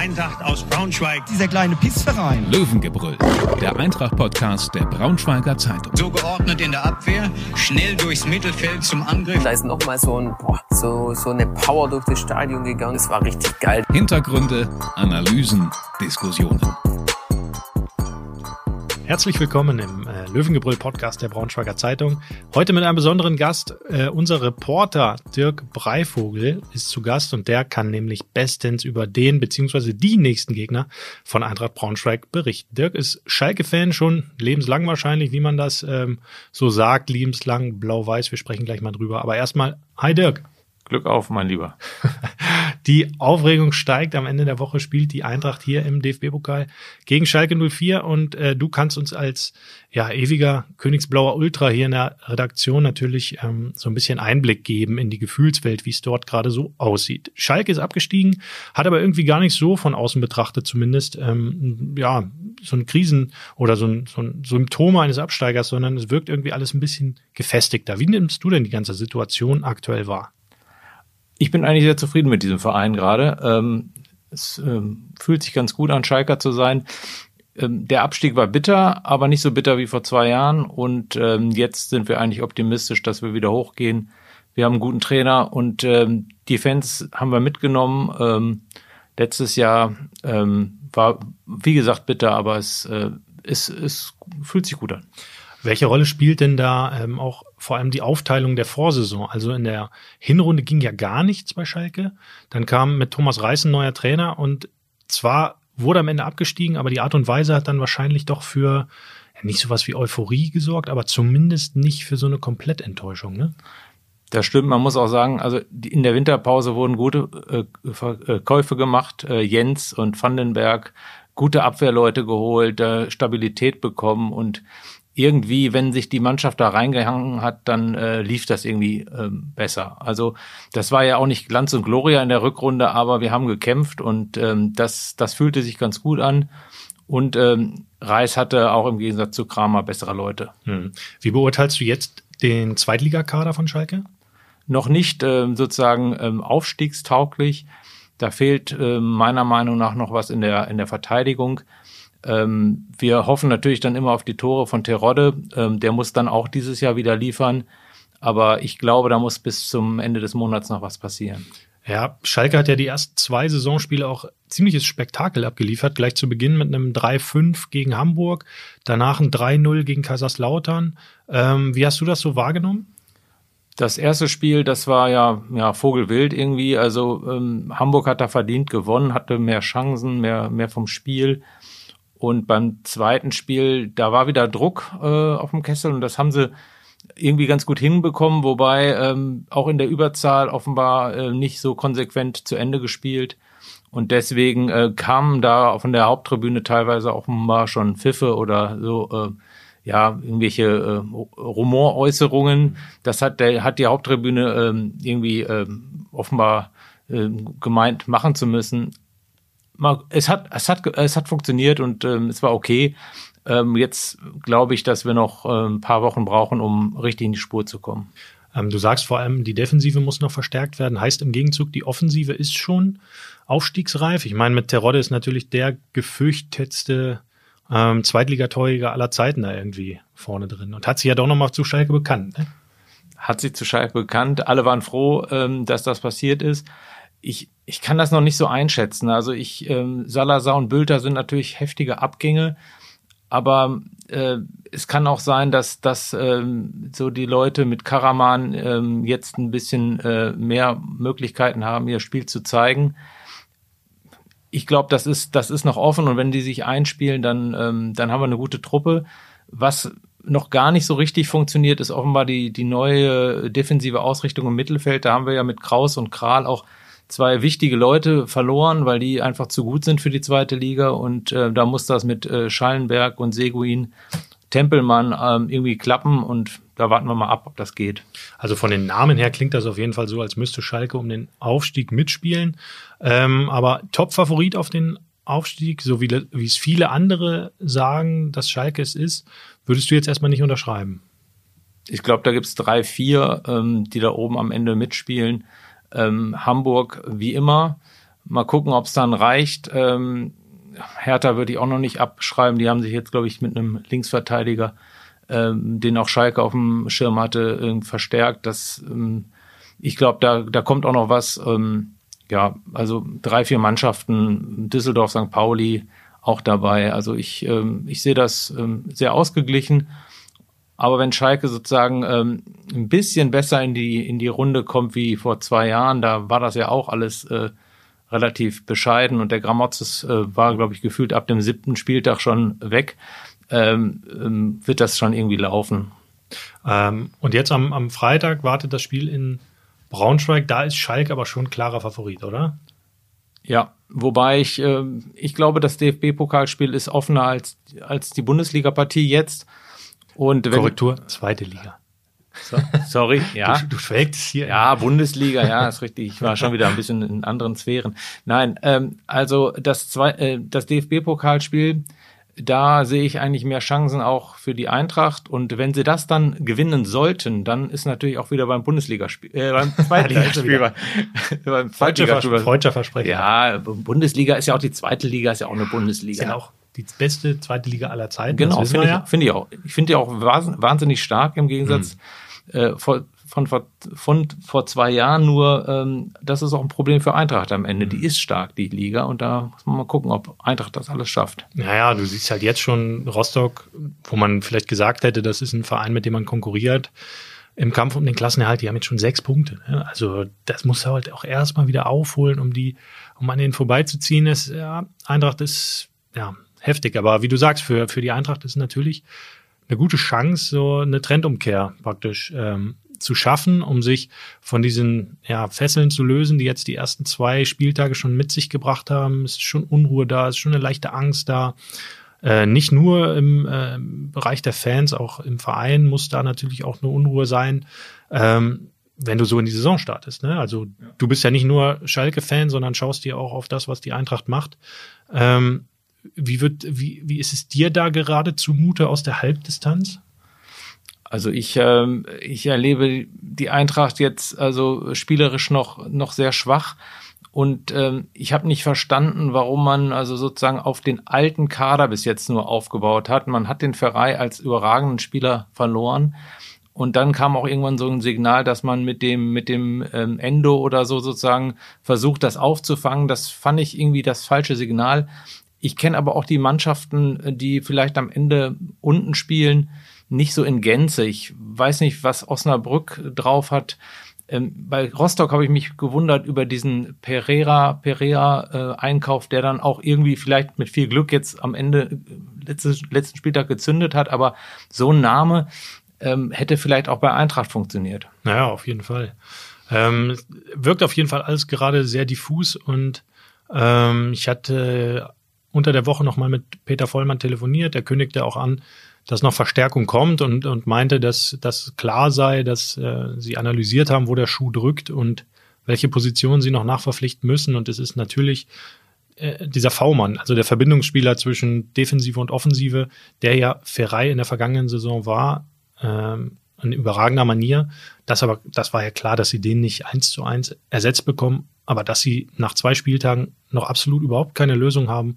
Eintracht aus Braunschweig. Dieser kleine Pissverein. Löwengebrüll, der Eintracht-Podcast der Braunschweiger Zeitung. So geordnet in der Abwehr, schnell durchs Mittelfeld zum Angriff. Da ist nochmal so, ein, boah, so, so eine Power durch das Stadion gegangen. Das war richtig geil. Hintergründe, Analysen, Diskussionen. Herzlich willkommen im äh, Löwengebrüll Podcast der Braunschweiger Zeitung. Heute mit einem besonderen Gast. Äh, unser Reporter Dirk Breivogel ist zu Gast und der kann nämlich bestens über den bzw. die nächsten Gegner von Eintracht Braunschweig berichten. Dirk ist Schalke-Fan schon lebenslang wahrscheinlich, wie man das ähm, so sagt, lebenslang blau-weiß. Wir sprechen gleich mal drüber. Aber erstmal, hi Dirk. Glück auf, mein Lieber. Die Aufregung steigt. Am Ende der Woche spielt die Eintracht hier im DFB-Pokal gegen Schalke 04 und äh, du kannst uns als ja ewiger Königsblauer Ultra hier in der Redaktion natürlich ähm, so ein bisschen Einblick geben in die Gefühlswelt, wie es dort gerade so aussieht. Schalke ist abgestiegen, hat aber irgendwie gar nicht so von außen betrachtet zumindest ähm, ja so ein Krisen oder so ein, so ein Symptom eines Absteigers, sondern es wirkt irgendwie alles ein bisschen gefestigter. Wie nimmst du denn die ganze Situation aktuell wahr? Ich bin eigentlich sehr zufrieden mit diesem Verein gerade. Ähm, es ähm, fühlt sich ganz gut an, Schalker zu sein. Ähm, der Abstieg war bitter, aber nicht so bitter wie vor zwei Jahren. Und ähm, jetzt sind wir eigentlich optimistisch, dass wir wieder hochgehen. Wir haben einen guten Trainer und ähm, die Fans haben wir mitgenommen. Ähm, letztes Jahr war, wie gesagt, bitter, aber es, äh, es, es fühlt sich gut an. Welche Rolle spielt denn da ähm, auch vor allem die Aufteilung der Vorsaison? Also in der Hinrunde ging ja gar nichts bei Schalke. Dann kam mit Thomas Reis ein neuer Trainer und zwar wurde am Ende abgestiegen, aber die Art und Weise hat dann wahrscheinlich doch für ja, nicht sowas wie Euphorie gesorgt, aber zumindest nicht für so eine Komplettenttäuschung, ne? Das stimmt, man muss auch sagen, also in der Winterpause wurden gute äh, Käufe gemacht. Äh, Jens und Vandenberg, gute Abwehrleute geholt, äh, Stabilität bekommen und irgendwie, wenn sich die Mannschaft da reingehangen hat, dann äh, lief das irgendwie ähm, besser. Also das war ja auch nicht Glanz und Gloria in der Rückrunde, aber wir haben gekämpft und ähm, das, das fühlte sich ganz gut an. Und ähm, Reis hatte auch im Gegensatz zu Kramer bessere Leute. Hm. Wie beurteilst du jetzt den Zweitligakader von Schalke? Noch nicht ähm, sozusagen ähm, aufstiegstauglich. Da fehlt äh, meiner Meinung nach noch was in der, in der Verteidigung. Ähm, wir hoffen natürlich dann immer auf die Tore von Terodde. Ähm, der muss dann auch dieses Jahr wieder liefern. Aber ich glaube, da muss bis zum Ende des Monats noch was passieren. Ja, Schalke hat ja die ersten zwei Saisonspiele auch ziemliches Spektakel abgeliefert. Gleich zu Beginn mit einem 3-5 gegen Hamburg, danach ein 3-0 gegen Kaiserslautern. Ähm, wie hast du das so wahrgenommen? Das erste Spiel, das war ja, ja Vogelwild irgendwie. Also ähm, Hamburg hat da verdient gewonnen, hatte mehr Chancen, mehr, mehr vom Spiel. Und beim zweiten Spiel, da war wieder Druck äh, auf dem Kessel und das haben sie irgendwie ganz gut hinbekommen, wobei ähm, auch in der Überzahl offenbar äh, nicht so konsequent zu Ende gespielt. Und deswegen äh, kamen da von der Haupttribüne teilweise offenbar schon Pfiffe oder so, äh, ja, irgendwelche äh, Rumoräußerungen. Das hat, der, hat die Haupttribüne äh, irgendwie äh, offenbar äh, gemeint machen zu müssen es hat, es hat, es hat funktioniert und ähm, es war okay. Ähm, jetzt glaube ich, dass wir noch äh, ein paar Wochen brauchen, um richtig in die Spur zu kommen. Ähm, du sagst vor allem, die Defensive muss noch verstärkt werden. Heißt im Gegenzug, die Offensive ist schon aufstiegsreif. Ich meine, mit Terodde ist natürlich der gefürchtetste ähm, Zweitligatorjäger aller Zeiten da irgendwie vorne drin und hat sich ja doch nochmal zu Schalke bekannt. Ne? Hat sich zu Schalke bekannt. Alle waren froh, ähm, dass das passiert ist ich, ich kann das noch nicht so einschätzen. Also ich, ähm, Salazar und Bülter sind natürlich heftige Abgänge, aber äh, es kann auch sein, dass, dass ähm, so die Leute mit Karaman ähm, jetzt ein bisschen äh, mehr Möglichkeiten haben, ihr Spiel zu zeigen. Ich glaube, das ist, das ist noch offen und wenn die sich einspielen, dann, ähm, dann haben wir eine gute Truppe. Was noch gar nicht so richtig funktioniert, ist offenbar die, die neue defensive Ausrichtung im Mittelfeld. Da haben wir ja mit Kraus und Kral auch zwei wichtige Leute verloren, weil die einfach zu gut sind für die zweite Liga und äh, da muss das mit äh, Schallenberg und Seguin, Tempelmann ähm, irgendwie klappen und da warten wir mal ab, ob das geht. Also von den Namen her klingt das auf jeden Fall so, als müsste Schalke um den Aufstieg mitspielen. Ähm, aber Top-Favorit auf den Aufstieg, so wie, wie es viele andere sagen, dass Schalke es ist, würdest du jetzt erstmal nicht unterschreiben? Ich glaube, da gibt es drei, vier, ähm, die da oben am Ende mitspielen. Ähm, Hamburg wie immer. Mal gucken, ob es dann reicht. Ähm, Hertha würde ich auch noch nicht abschreiben. Die haben sich jetzt, glaube ich, mit einem Linksverteidiger, ähm, den auch Schalke auf dem Schirm hatte, äh, verstärkt. Das, ähm, ich glaube, da, da kommt auch noch was. Ähm, ja, also drei, vier Mannschaften, Düsseldorf, St. Pauli auch dabei. Also ich, ähm, ich sehe das ähm, sehr ausgeglichen. Aber wenn Schalke sozusagen ähm, ein bisschen besser in die, in die Runde kommt wie vor zwei Jahren, da war das ja auch alles äh, relativ bescheiden und der Gramotzes äh, war, glaube ich, gefühlt ab dem siebten Spieltag schon weg, ähm, ähm, wird das schon irgendwie laufen. Ähm, und jetzt am, am Freitag wartet das Spiel in Braunschweig. Da ist Schalke aber schon klarer Favorit, oder? Ja, wobei ich, äh, ich glaube, das DFB-Pokalspiel ist offener als, als die Bundesliga-Partie jetzt. Und wenn, Korrektur, zweite Liga. So, sorry, ja. Du, du schwelgst hier. Ja, Bundesliga, ja, ist richtig. Ich war schon wieder ein bisschen in anderen Sphären. Nein, ähm, also das, zwei, äh, das DFB-Pokalspiel, da sehe ich eigentlich mehr Chancen auch für die Eintracht. Und wenn sie das dann gewinnen sollten, dann ist natürlich auch wieder beim Bundesligaspiel, äh, beim Zweitligaspiel, beim. Freudscher Versprechen. Ja, Bundesliga ist ja auch die zweite Liga, ist ja auch eine Bundesliga. Ist ja auch die beste zweite Liga aller Zeiten. Genau, finde ich, ja. finde ich auch. Ich finde die auch wahns- wahnsinnig stark im Gegensatz äh, vor, von, von, von vor zwei Jahren. Nur ähm, das ist auch ein Problem für Eintracht am Ende. Die ist stark, die Liga. Und da muss man mal gucken, ob Eintracht das alles schafft. Naja, du siehst halt jetzt schon Rostock, wo man vielleicht gesagt hätte, das ist ein Verein, mit dem man konkurriert. Im Kampf um den Klassenerhalt, die haben jetzt schon sechs Punkte. Ne? Also das muss er halt auch erstmal wieder aufholen, um die, um an denen vorbeizuziehen. Ist, ja, Eintracht ist ja heftig, aber wie du sagst, für, für die Eintracht ist natürlich eine gute Chance, so eine Trendumkehr praktisch ähm, zu schaffen, um sich von diesen ja, Fesseln zu lösen, die jetzt die ersten zwei Spieltage schon mit sich gebracht haben. Es ist schon Unruhe da, es ist schon eine leichte Angst da. Äh, nicht nur im äh, Bereich der Fans, auch im Verein muss da natürlich auch eine Unruhe sein, ähm, wenn du so in die Saison startest. Ne? Also du bist ja nicht nur Schalke-Fan, sondern schaust dir auch auf das, was die Eintracht macht. Ähm, wie wird, wie, wie ist es dir da gerade zumute aus der Halbdistanz? Also ich, ähm, ich erlebe die Eintracht jetzt also spielerisch noch, noch sehr schwach. Und ähm, ich habe nicht verstanden, warum man also sozusagen auf den alten Kader bis jetzt nur aufgebaut hat. Man hat den Ferrei als überragenden Spieler verloren. Und dann kam auch irgendwann so ein Signal, dass man mit dem, mit dem ähm, Endo oder so sozusagen versucht, das aufzufangen. Das fand ich irgendwie das falsche Signal. Ich kenne aber auch die Mannschaften, die vielleicht am Ende unten spielen, nicht so in Gänze. Ich weiß nicht, was Osnabrück drauf hat. Ähm, bei Rostock habe ich mich gewundert über diesen Pereira, Pereira äh, der dann auch irgendwie vielleicht mit viel Glück jetzt am Ende äh, letztes, letzten Spieltag gezündet hat. Aber so ein Name ähm, hätte vielleicht auch bei Eintracht funktioniert. Naja, auf jeden Fall. Ähm, wirkt auf jeden Fall alles gerade sehr diffus und ähm, ich hatte unter der Woche nochmal mit Peter Vollmann telefoniert. Der kündigte auch an, dass noch Verstärkung kommt und, und meinte, dass das klar sei, dass äh, sie analysiert haben, wo der Schuh drückt und welche Positionen sie noch nachverpflichten müssen. Und es ist natürlich äh, dieser V-Mann, also der Verbindungsspieler zwischen Defensive und Offensive, der ja Ferrei in der vergangenen Saison war, ähm, in überragender Manier. Das aber, das war ja klar, dass sie den nicht eins zu eins ersetzt bekommen, aber dass sie nach zwei Spieltagen noch absolut überhaupt keine Lösung haben,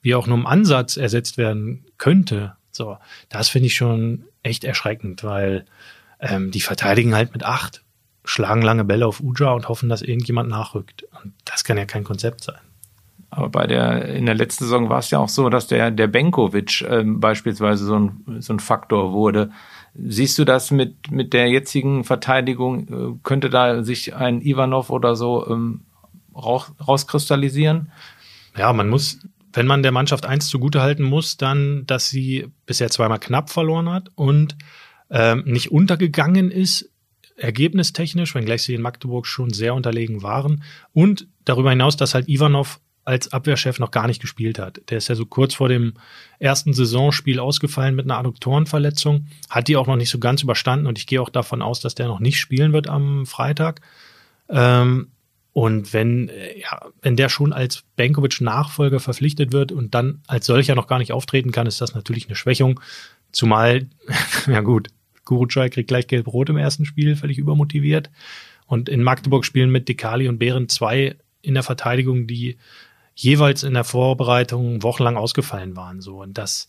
wie auch nur im Ansatz ersetzt werden könnte. So, das finde ich schon echt erschreckend, weil ähm, die verteidigen halt mit acht, schlagen lange Bälle auf Uja und hoffen, dass irgendjemand nachrückt. Und das kann ja kein Konzept sein. Aber bei der, in der letzten Saison war es ja auch so, dass der, der Benkovic ähm, beispielsweise so ein, so ein Faktor wurde. Siehst du das mit, mit der jetzigen Verteidigung? Äh, könnte da sich ein Ivanov oder so ähm, raus, rauskristallisieren? Ja, man muss, wenn man der Mannschaft eins zugutehalten muss, dann, dass sie bisher zweimal knapp verloren hat und ähm, nicht untergegangen ist, ergebnistechnisch, wenngleich sie in Magdeburg schon sehr unterlegen waren. Und darüber hinaus, dass halt Ivanov als Abwehrchef noch gar nicht gespielt hat. Der ist ja so kurz vor dem ersten Saisonspiel ausgefallen mit einer Adduktorenverletzung, hat die auch noch nicht so ganz überstanden und ich gehe auch davon aus, dass der noch nicht spielen wird am Freitag. Ähm, und wenn, äh, ja, wenn der schon als Benkovic-Nachfolger verpflichtet wird und dann als solcher noch gar nicht auftreten kann, ist das natürlich eine Schwächung. Zumal, ja gut, Gurucay kriegt gleich gelb-rot im ersten Spiel, völlig übermotiviert. Und in Magdeburg spielen mit Dekali und Behren zwei in der Verteidigung, die jeweils in der Vorbereitung wochenlang ausgefallen waren. So und das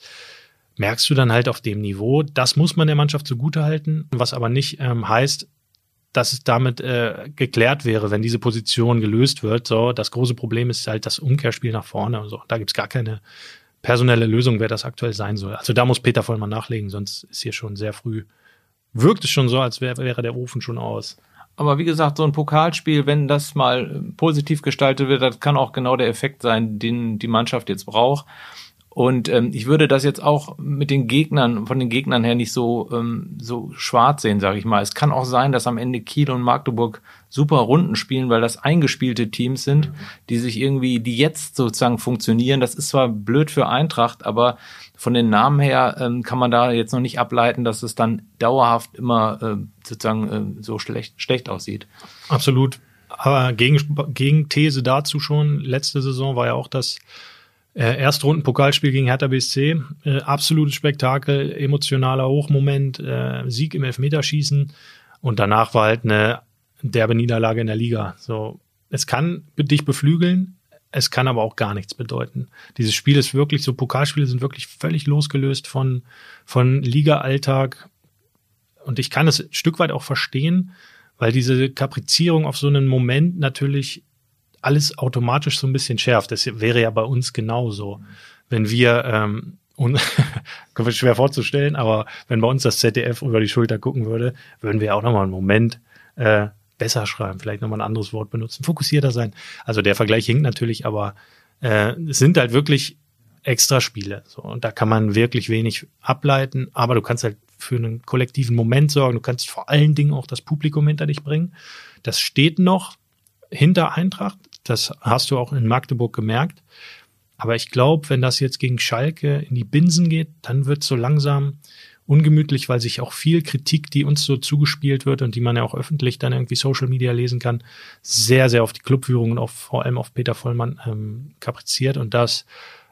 merkst du dann halt auf dem Niveau. Das muss man der Mannschaft zugutehalten, was aber nicht ähm, heißt, dass es damit äh, geklärt wäre, wenn diese Position gelöst wird. So, das große Problem ist halt das Umkehrspiel nach vorne. Und so. Da gibt's gar keine personelle Lösung, wer das aktuell sein soll. Also da muss Peter Vollmann nachlegen, sonst ist hier schon sehr früh. Wirkt es schon so, als wär, wäre der Ofen schon aus. Aber wie gesagt, so ein Pokalspiel, wenn das mal positiv gestaltet wird, das kann auch genau der Effekt sein, den die Mannschaft jetzt braucht. Und ähm, ich würde das jetzt auch mit den Gegnern, von den Gegnern her nicht so, ähm, so schwarz sehen, sage ich mal. Es kann auch sein, dass am Ende Kiel und Magdeburg super Runden spielen, weil das eingespielte Teams sind, mhm. die sich irgendwie, die jetzt sozusagen funktionieren. Das ist zwar blöd für Eintracht, aber von den Namen her ähm, kann man da jetzt noch nicht ableiten, dass es dann dauerhaft immer äh, sozusagen äh, so schlecht, schlecht aussieht. Absolut. Aber gegen, gegen These dazu schon, letzte Saison war ja auch das äh, Erstrunden-Pokalspiel gegen Hertha BSC, äh, absolutes Spektakel, emotionaler Hochmoment, äh, Sieg im Elfmeterschießen und danach war halt eine derbe Niederlage in der Liga. So, es kann dich beflügeln, es kann aber auch gar nichts bedeuten. Dieses Spiel ist wirklich so, Pokalspiele sind wirklich völlig losgelöst von, von Liga-Alltag. Und ich kann es ein Stück weit auch verstehen, weil diese Kaprizierung auf so einen Moment natürlich alles automatisch so ein bisschen schärft. Das wäre ja bei uns genauso. Wenn wir, ähm, und schwer vorzustellen, aber wenn bei uns das ZDF über die Schulter gucken würde, würden wir auch nochmal einen Moment äh, besser schreiben, vielleicht nochmal ein anderes Wort benutzen, fokussierter sein. Also der Vergleich hinkt natürlich, aber äh, es sind halt wirklich extra Spiele. So, und da kann man wirklich wenig ableiten, aber du kannst halt für einen kollektiven Moment sorgen. Du kannst vor allen Dingen auch das Publikum hinter dich bringen. Das steht noch hinter Eintracht. Das hast du auch in Magdeburg gemerkt. Aber ich glaube, wenn das jetzt gegen Schalke in die Binsen geht, dann wird so langsam ungemütlich, weil sich auch viel Kritik, die uns so zugespielt wird und die man ja auch öffentlich dann irgendwie Social Media lesen kann, sehr, sehr auf die Clubführung und auf, vor allem auf Peter Vollmann ähm, kapriziert. Und das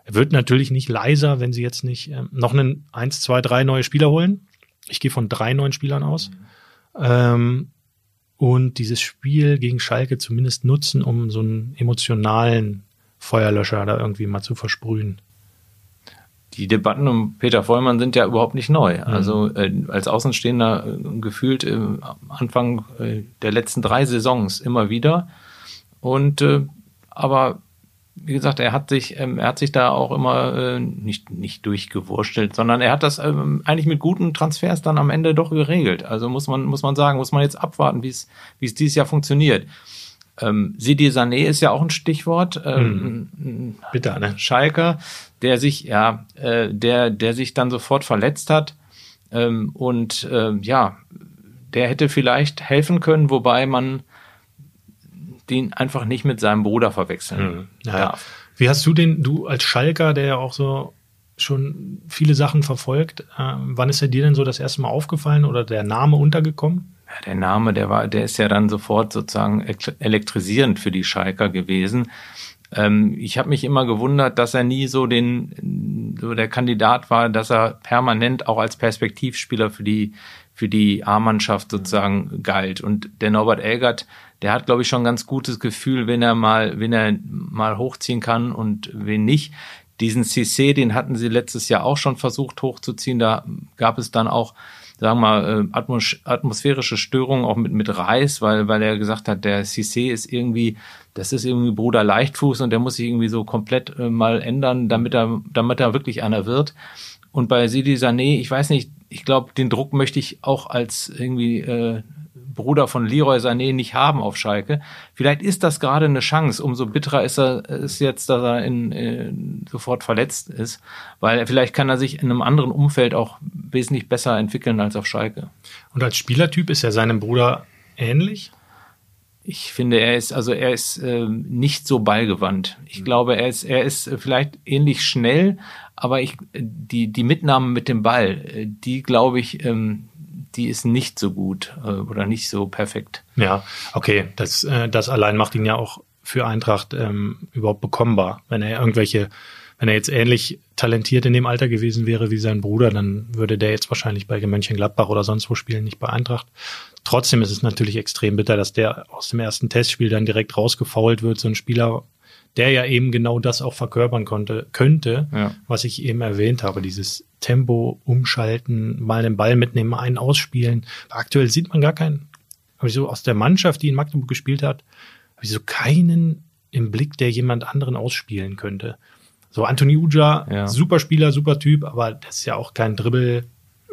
wird natürlich nicht leiser, wenn sie jetzt nicht ähm, noch einen eins, zwei, drei neue Spieler holen. Ich gehe von drei neuen Spielern aus. Mhm. Ähm, und dieses Spiel gegen Schalke zumindest nutzen, um so einen emotionalen Feuerlöscher da irgendwie mal zu versprühen. Die Debatten um Peter Vollmann sind ja überhaupt nicht neu. Mhm. Also äh, als Außenstehender äh, gefühlt äh, Anfang äh, der letzten drei Saisons immer wieder. Und äh, aber wie gesagt, er hat sich, ähm, er hat sich da auch immer äh, nicht, nicht durchgewurstelt, sondern er hat das ähm, eigentlich mit guten Transfers dann am Ende doch geregelt. Also muss man, muss man sagen, muss man jetzt abwarten, wie es, wie es dieses Jahr funktioniert. Ähm, Sidi Sané ist ja auch ein Stichwort. Ähm, hm. Bitte, ne? Schalker, der sich, ja, äh, der, der sich dann sofort verletzt hat. Ähm, und äh, ja, der hätte vielleicht helfen können, wobei man den einfach nicht mit seinem Bruder verwechseln mhm. ja. darf. Wie hast du den, du als Schalker, der ja auch so schon viele Sachen verfolgt, äh, wann ist er dir denn so das erste Mal aufgefallen oder der Name untergekommen? Ja, der Name, der war, der ist ja dann sofort sozusagen elektrisierend für die Schalker gewesen. Ähm, ich habe mich immer gewundert, dass er nie so den, so der Kandidat war, dass er permanent auch als Perspektivspieler für die für die A-Mannschaft sozusagen galt. Und der Norbert Elgert, der hat, glaube ich, schon ein ganz gutes Gefühl, wenn er mal, wenn er mal hochziehen kann und wen nicht. Diesen CC, den hatten sie letztes Jahr auch schon versucht hochzuziehen. Da gab es dann auch, sagen wir mal, äh, Atmos atmosphärische Störungen auch mit, mit Reis, weil, weil er gesagt hat, der CC ist irgendwie, das ist irgendwie Bruder Leichtfuß und der muss sich irgendwie so komplett äh, mal ändern, damit er, damit er wirklich einer wird. Und bei Sidi Sané, ich weiß nicht, ich glaube, den Druck möchte ich auch als irgendwie äh, Bruder von Leroy Sané nicht haben auf Schalke. Vielleicht ist das gerade eine Chance. Umso bitterer ist er ist jetzt, dass er in, in, sofort verletzt ist, weil vielleicht kann er sich in einem anderen Umfeld auch wesentlich besser entwickeln als auf Schalke. Und als Spielertyp ist er seinem Bruder ähnlich? Ich finde, er ist also er ist äh, nicht so ballgewandt. Ich mhm. glaube, er ist er ist vielleicht ähnlich schnell, aber ich die die Mitnahme mit dem Ball, äh, die glaube ich, ähm, die ist nicht so gut äh, oder nicht so perfekt. Ja, okay, das, äh, das allein macht ihn ja auch für Eintracht ähm, überhaupt bekommbar, wenn er irgendwelche wenn er jetzt ähnlich talentiert in dem Alter gewesen wäre wie sein Bruder, dann würde der jetzt wahrscheinlich bei Mönchengladbach oder sonst wo spielen, nicht bei Eintracht. Trotzdem ist es natürlich extrem bitter, dass der aus dem ersten Testspiel dann direkt rausgefault wird. So ein Spieler, der ja eben genau das auch verkörpern konnte, könnte, Ja. was ich eben erwähnt habe, dieses Tempo umschalten, mal den Ball mitnehmen, einen ausspielen. Aktuell sieht man gar keinen, habe ich so aus der Mannschaft, die in Magdeburg gespielt hat, habe ich so keinen im Blick, der jemand anderen ausspielen könnte. So Anthony Uja, Ja. super Spieler, super Typ, aber das ist ja auch kein Dribbel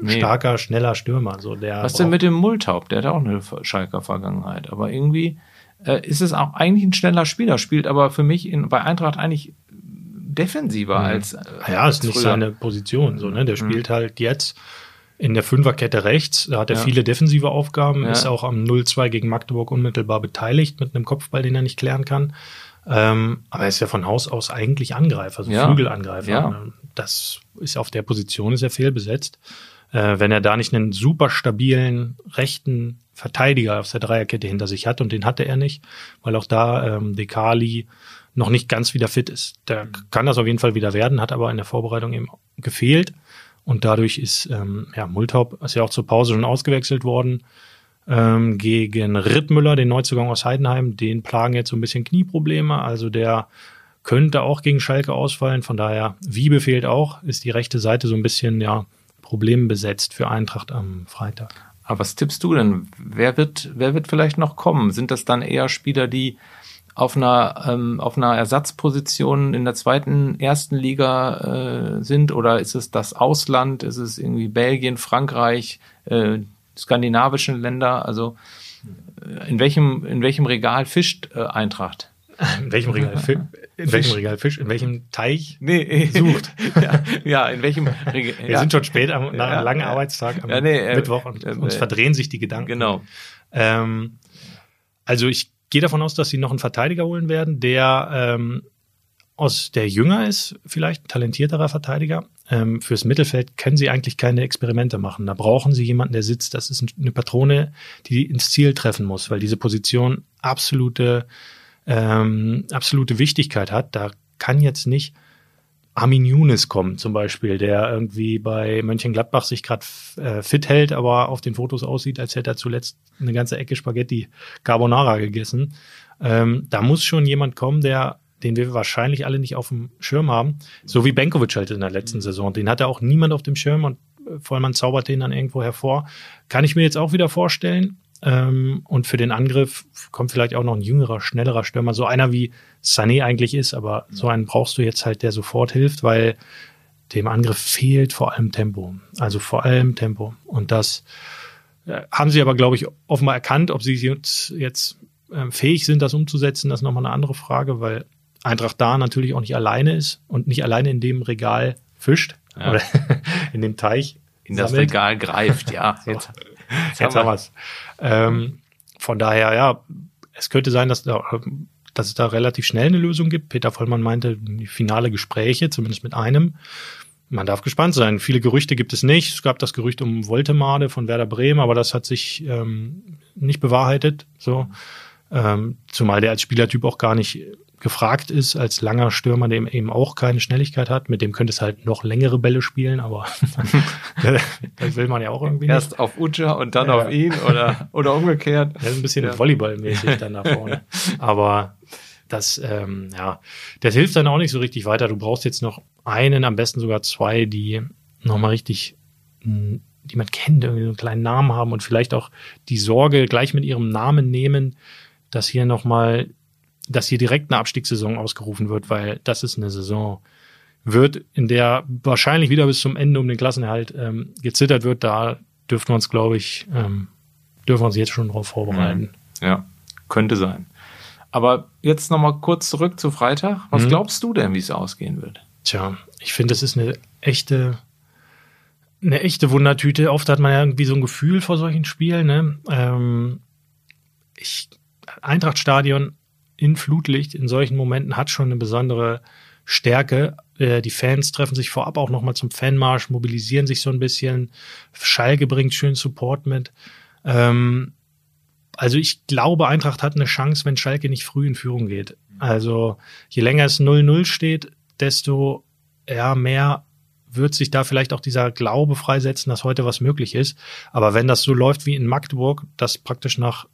Nee. starker, schneller Stürmer. So der Was denn mit dem Multaub? Der hat auch eine Schalker Vergangenheit. Aber irgendwie äh, ist es auch eigentlich ein schneller Spieler, spielt aber für mich in, bei Eintracht eigentlich defensiver als. Äh, Ah Ja, ist nicht früher. seine Position. So, ne? Der spielt halt jetzt in der Fünferkette rechts. Da hat er Ja. viele defensive Aufgaben, Ja. ist auch am 0-2 gegen Magdeburg unmittelbar beteiligt mit einem Kopfball, den er nicht klären kann. Ähm, aber er ist ja von Haus aus eigentlich Angreifer, so Ja. Flügelangreifer. Das ist auf der Position ist er fehlbesetzt. Äh, wenn er da nicht einen super stabilen rechten Verteidiger auf der Dreierkette hinter sich hat und den hatte er nicht, weil auch da ähm, Dekali noch nicht ganz wieder fit ist. Der kann das auf jeden Fall wieder werden, hat aber in der Vorbereitung eben gefehlt und dadurch ist ähm, ja Multhaup ist ja auch zur Pause schon ausgewechselt worden ähm, gegen Rittmüller, den Neuzugang aus Heidenheim. Den plagen jetzt so ein bisschen Knieprobleme, also der könnte auch gegen Schalke ausfallen. Von daher, Wiebe fehlt auch, ist die rechte Seite so ein bisschen ja problembesetzt für Eintracht am Freitag. Aber was tippst du denn? Wer wird, wer wird vielleicht noch kommen? Sind das dann eher Spieler, die auf einer, ähm, auf einer Ersatzposition in der zweiten, ersten Liga äh, sind? Oder ist es das Ausland? Ist es irgendwie Belgien, Frankreich, äh, skandinavischen Länder? Also äh, in welchem, in welchem Regal fischt äh, Eintracht? In welchem Regal, in welchem Regal Fisch? In welchem Teich? Nee, Sucht. ja, ja, in welchem Regal? Wir sind schon spät am, nach Ja, einem langen ja. Arbeitstag am Ja, nee, äh, Mittwoch und äh, uns äh, verdrehen sich die Gedanken. Genau. Ähm, also ich gehe davon aus, dass sie noch einen Verteidiger holen werden, der ähm, aus der jünger ist, vielleicht ein talentierterer Verteidiger. Ähm, fürs Mittelfeld können sie eigentlich keine Experimente machen. Da brauchen sie jemanden, der sitzt. Das ist ein- eine Patrone, die ins Ziel treffen muss, weil diese Position absolute, ähm, absolute Wichtigkeit hat. Da kann jetzt nicht Armin Younes kommen, zum Beispiel, der irgendwie bei Mönchengladbach sich gerade äh, fit hält, aber auf den Fotos aussieht, als hätte er zuletzt eine ganze Ecke Spaghetti Carbonara gegessen. Ähm, da muss schon jemand kommen, der den wir wahrscheinlich alle nicht auf dem Schirm haben, so wie Benkovic halt in der letzten Saison. Den hatte auch niemand auf dem Schirm und äh, Vollmann zaubert den dann irgendwo hervor. Kann ich mir jetzt auch wieder vorstellen. Ähm, und für den Angriff kommt vielleicht auch noch ein jüngerer, schnellerer Stürmer, so einer wie Sané eigentlich ist, aber so einen brauchst du jetzt halt, der sofort hilft, weil dem Angriff fehlt vor allem Tempo. Also vor allem Tempo. Und das äh, haben sie aber, glaube ich, offenbar erkannt. Ob sie jetzt, jetzt äh, fähig sind, das umzusetzen, das ist nochmal eine andere Frage, weil Eintracht da natürlich auch nicht alleine ist und nicht alleine in dem Regal fischt Ja. oder in dem Teich. In das sammelt. Regal greift, ja. Jetzt, jetzt haben wir's. Ähm, von daher, ja, es könnte sein, dass, da, dass es da relativ schnell eine Lösung gibt. Peter Vollmann meinte, die finale Gespräche, zumindest mit einem. Man darf gespannt sein. Viele Gerüchte gibt es nicht. Es gab das Gerücht um Woltemade von Werder Bremen, aber das hat sich ähm, nicht bewahrheitet. So, ähm, zumal der als Spielertyp auch gar nicht gefragt ist, als langer Stürmer, der eben auch keine Schnelligkeit hat. Mit dem könnte es halt noch längere Bälle spielen, aber das will man ja auch irgendwie nicht. Erst auf Uja und dann Ja. auf ihn oder, oder umgekehrt. Das ist ein bisschen Ja. Volleyballmäßig dann nach vorne. Aber das, ähm, ja, das hilft dann auch nicht so richtig weiter. Du brauchst jetzt noch einen, am besten sogar zwei, die nochmal richtig, mh, die man kennt, irgendwie so einen kleinen Namen haben und vielleicht auch die Sorge gleich mit ihrem Namen nehmen, dass hier nochmal, dass hier direkt eine Abstiegssaison ausgerufen wird, weil das ist eine Saison wird, in der wahrscheinlich wieder bis zum Ende um den Klassenerhalt ähm, gezittert wird. Da dürften wir uns, glaube ich, ähm, dürfen wir uns jetzt schon darauf vorbereiten. Ja, könnte sein. Aber jetzt nochmal kurz zurück zu Freitag. Was Mhm. glaubst du denn, wie es ausgehen wird? Tja, ich finde, das ist eine echte, eine echte Wundertüte. Oft hat man ja irgendwie so ein Gefühl vor solchen Spielen. Ne? Ähm, ich, Eintrachtstadion in Flutlicht in solchen Momenten hat schon eine besondere Stärke. Äh, die Fans treffen sich vorab auch nochmal zum Fanmarsch, mobilisieren sich so ein bisschen. Schalke bringt schön Support mit. Ähm, also ich glaube, Eintracht hat eine Chance, wenn Schalke nicht früh in Führung geht. Also je länger es 0-0 steht, desto ja, mehr wird sich da vielleicht auch dieser Glaube freisetzen, dass heute was möglich ist. Aber wenn das so läuft wie in Magdeburg, dass praktisch nach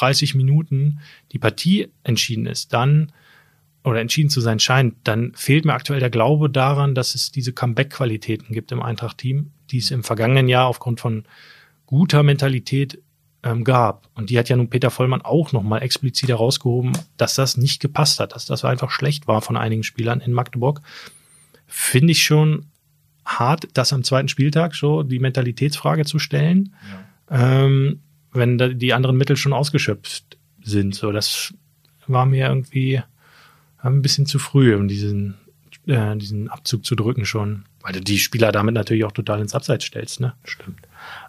30 Minuten die Partie entschieden ist, dann oder entschieden zu sein scheint, dann fehlt mir aktuell der Glaube daran, dass es diese Comeback-Qualitäten gibt im Eintracht-Team, die es im vergangenen Jahr aufgrund von guter Mentalität ähm, gab. Und die hat ja nun Peter Vollmann auch nochmal explizit herausgehoben, dass das nicht gepasst hat, dass das einfach schlecht war von einigen Spielern in Magdeburg. Finde ich schon hart, das am zweiten Spieltag so die Mentalitätsfrage zu stellen, ja. ähm, wenn die anderen Mittel schon ausgeschöpft sind. So, das war mir irgendwie ein bisschen zu früh, um diesen, äh, diesen Abzug zu drücken schon. Weil du die Spieler damit natürlich auch total ins Abseits stellst, ne? Stimmt.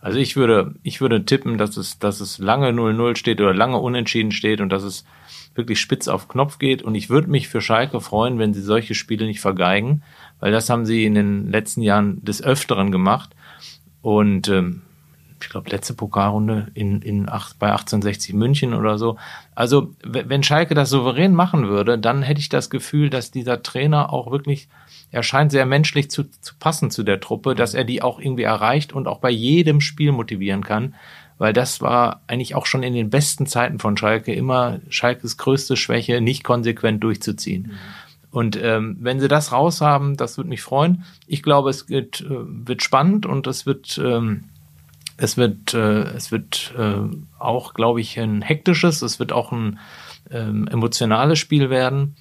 Also ich würde, ich würde tippen, dass es, dass es lange 0-0 steht oder lange unentschieden steht und dass es wirklich spitz auf Knopf geht. Und ich würde mich für Schalke freuen, wenn sie solche Spiele nicht vergeigen, weil das haben sie in den letzten Jahren des Öfteren gemacht. Und ähm, ich glaube, letzte Pokalrunde in, in acht, bei 1860 München oder so. Also, wenn Schalke das souverän machen würde, dann hätte ich das Gefühl, dass dieser Trainer auch wirklich, er scheint sehr menschlich zu, zu passen zu der Truppe, dass er die auch irgendwie erreicht und auch bei jedem Spiel motivieren kann. Weil das war eigentlich auch schon in den besten Zeiten von Schalke immer Schalkes größte Schwäche, nicht konsequent durchzuziehen. Mhm. Und ähm, wenn sie das raushaben, das würde mich freuen. Ich glaube, es wird, äh, wird spannend und es wird ähm, es wird, äh, es wird äh, auch, glaube ich, ein hektisches, es wird auch ein ähm, emotionales Spiel werden.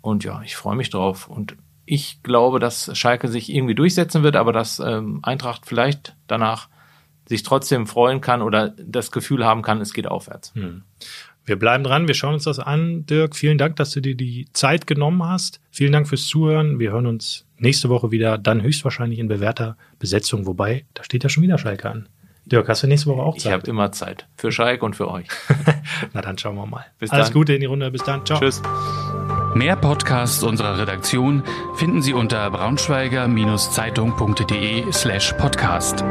Und ja, ich freue mich drauf. Und ich glaube, dass Schalke sich irgendwie durchsetzen wird, aber dass ähm, Eintracht vielleicht danach sich trotzdem freuen kann oder das Gefühl haben kann, es geht aufwärts. Hm. Wir bleiben dran, wir schauen uns das an. Dirk, vielen Dank, dass du dir die Zeit genommen hast. Vielen Dank fürs Zuhören. Wir hören uns nächste Woche wieder, dann höchstwahrscheinlich in bewährter Besetzung, wobei, da steht ja schon wieder Schalke an. Dirk, hast du nächste Woche auch Zeit? Ich habe immer Zeit. Für Schalke und für euch. Na dann schauen wir mal. Bis Alles dann. Gute in die Runde. Bis dann. Ciao. Tschüss. Mehr Podcasts unserer Redaktion finden Sie unter braunschweiger-zeitung.de slash podcast.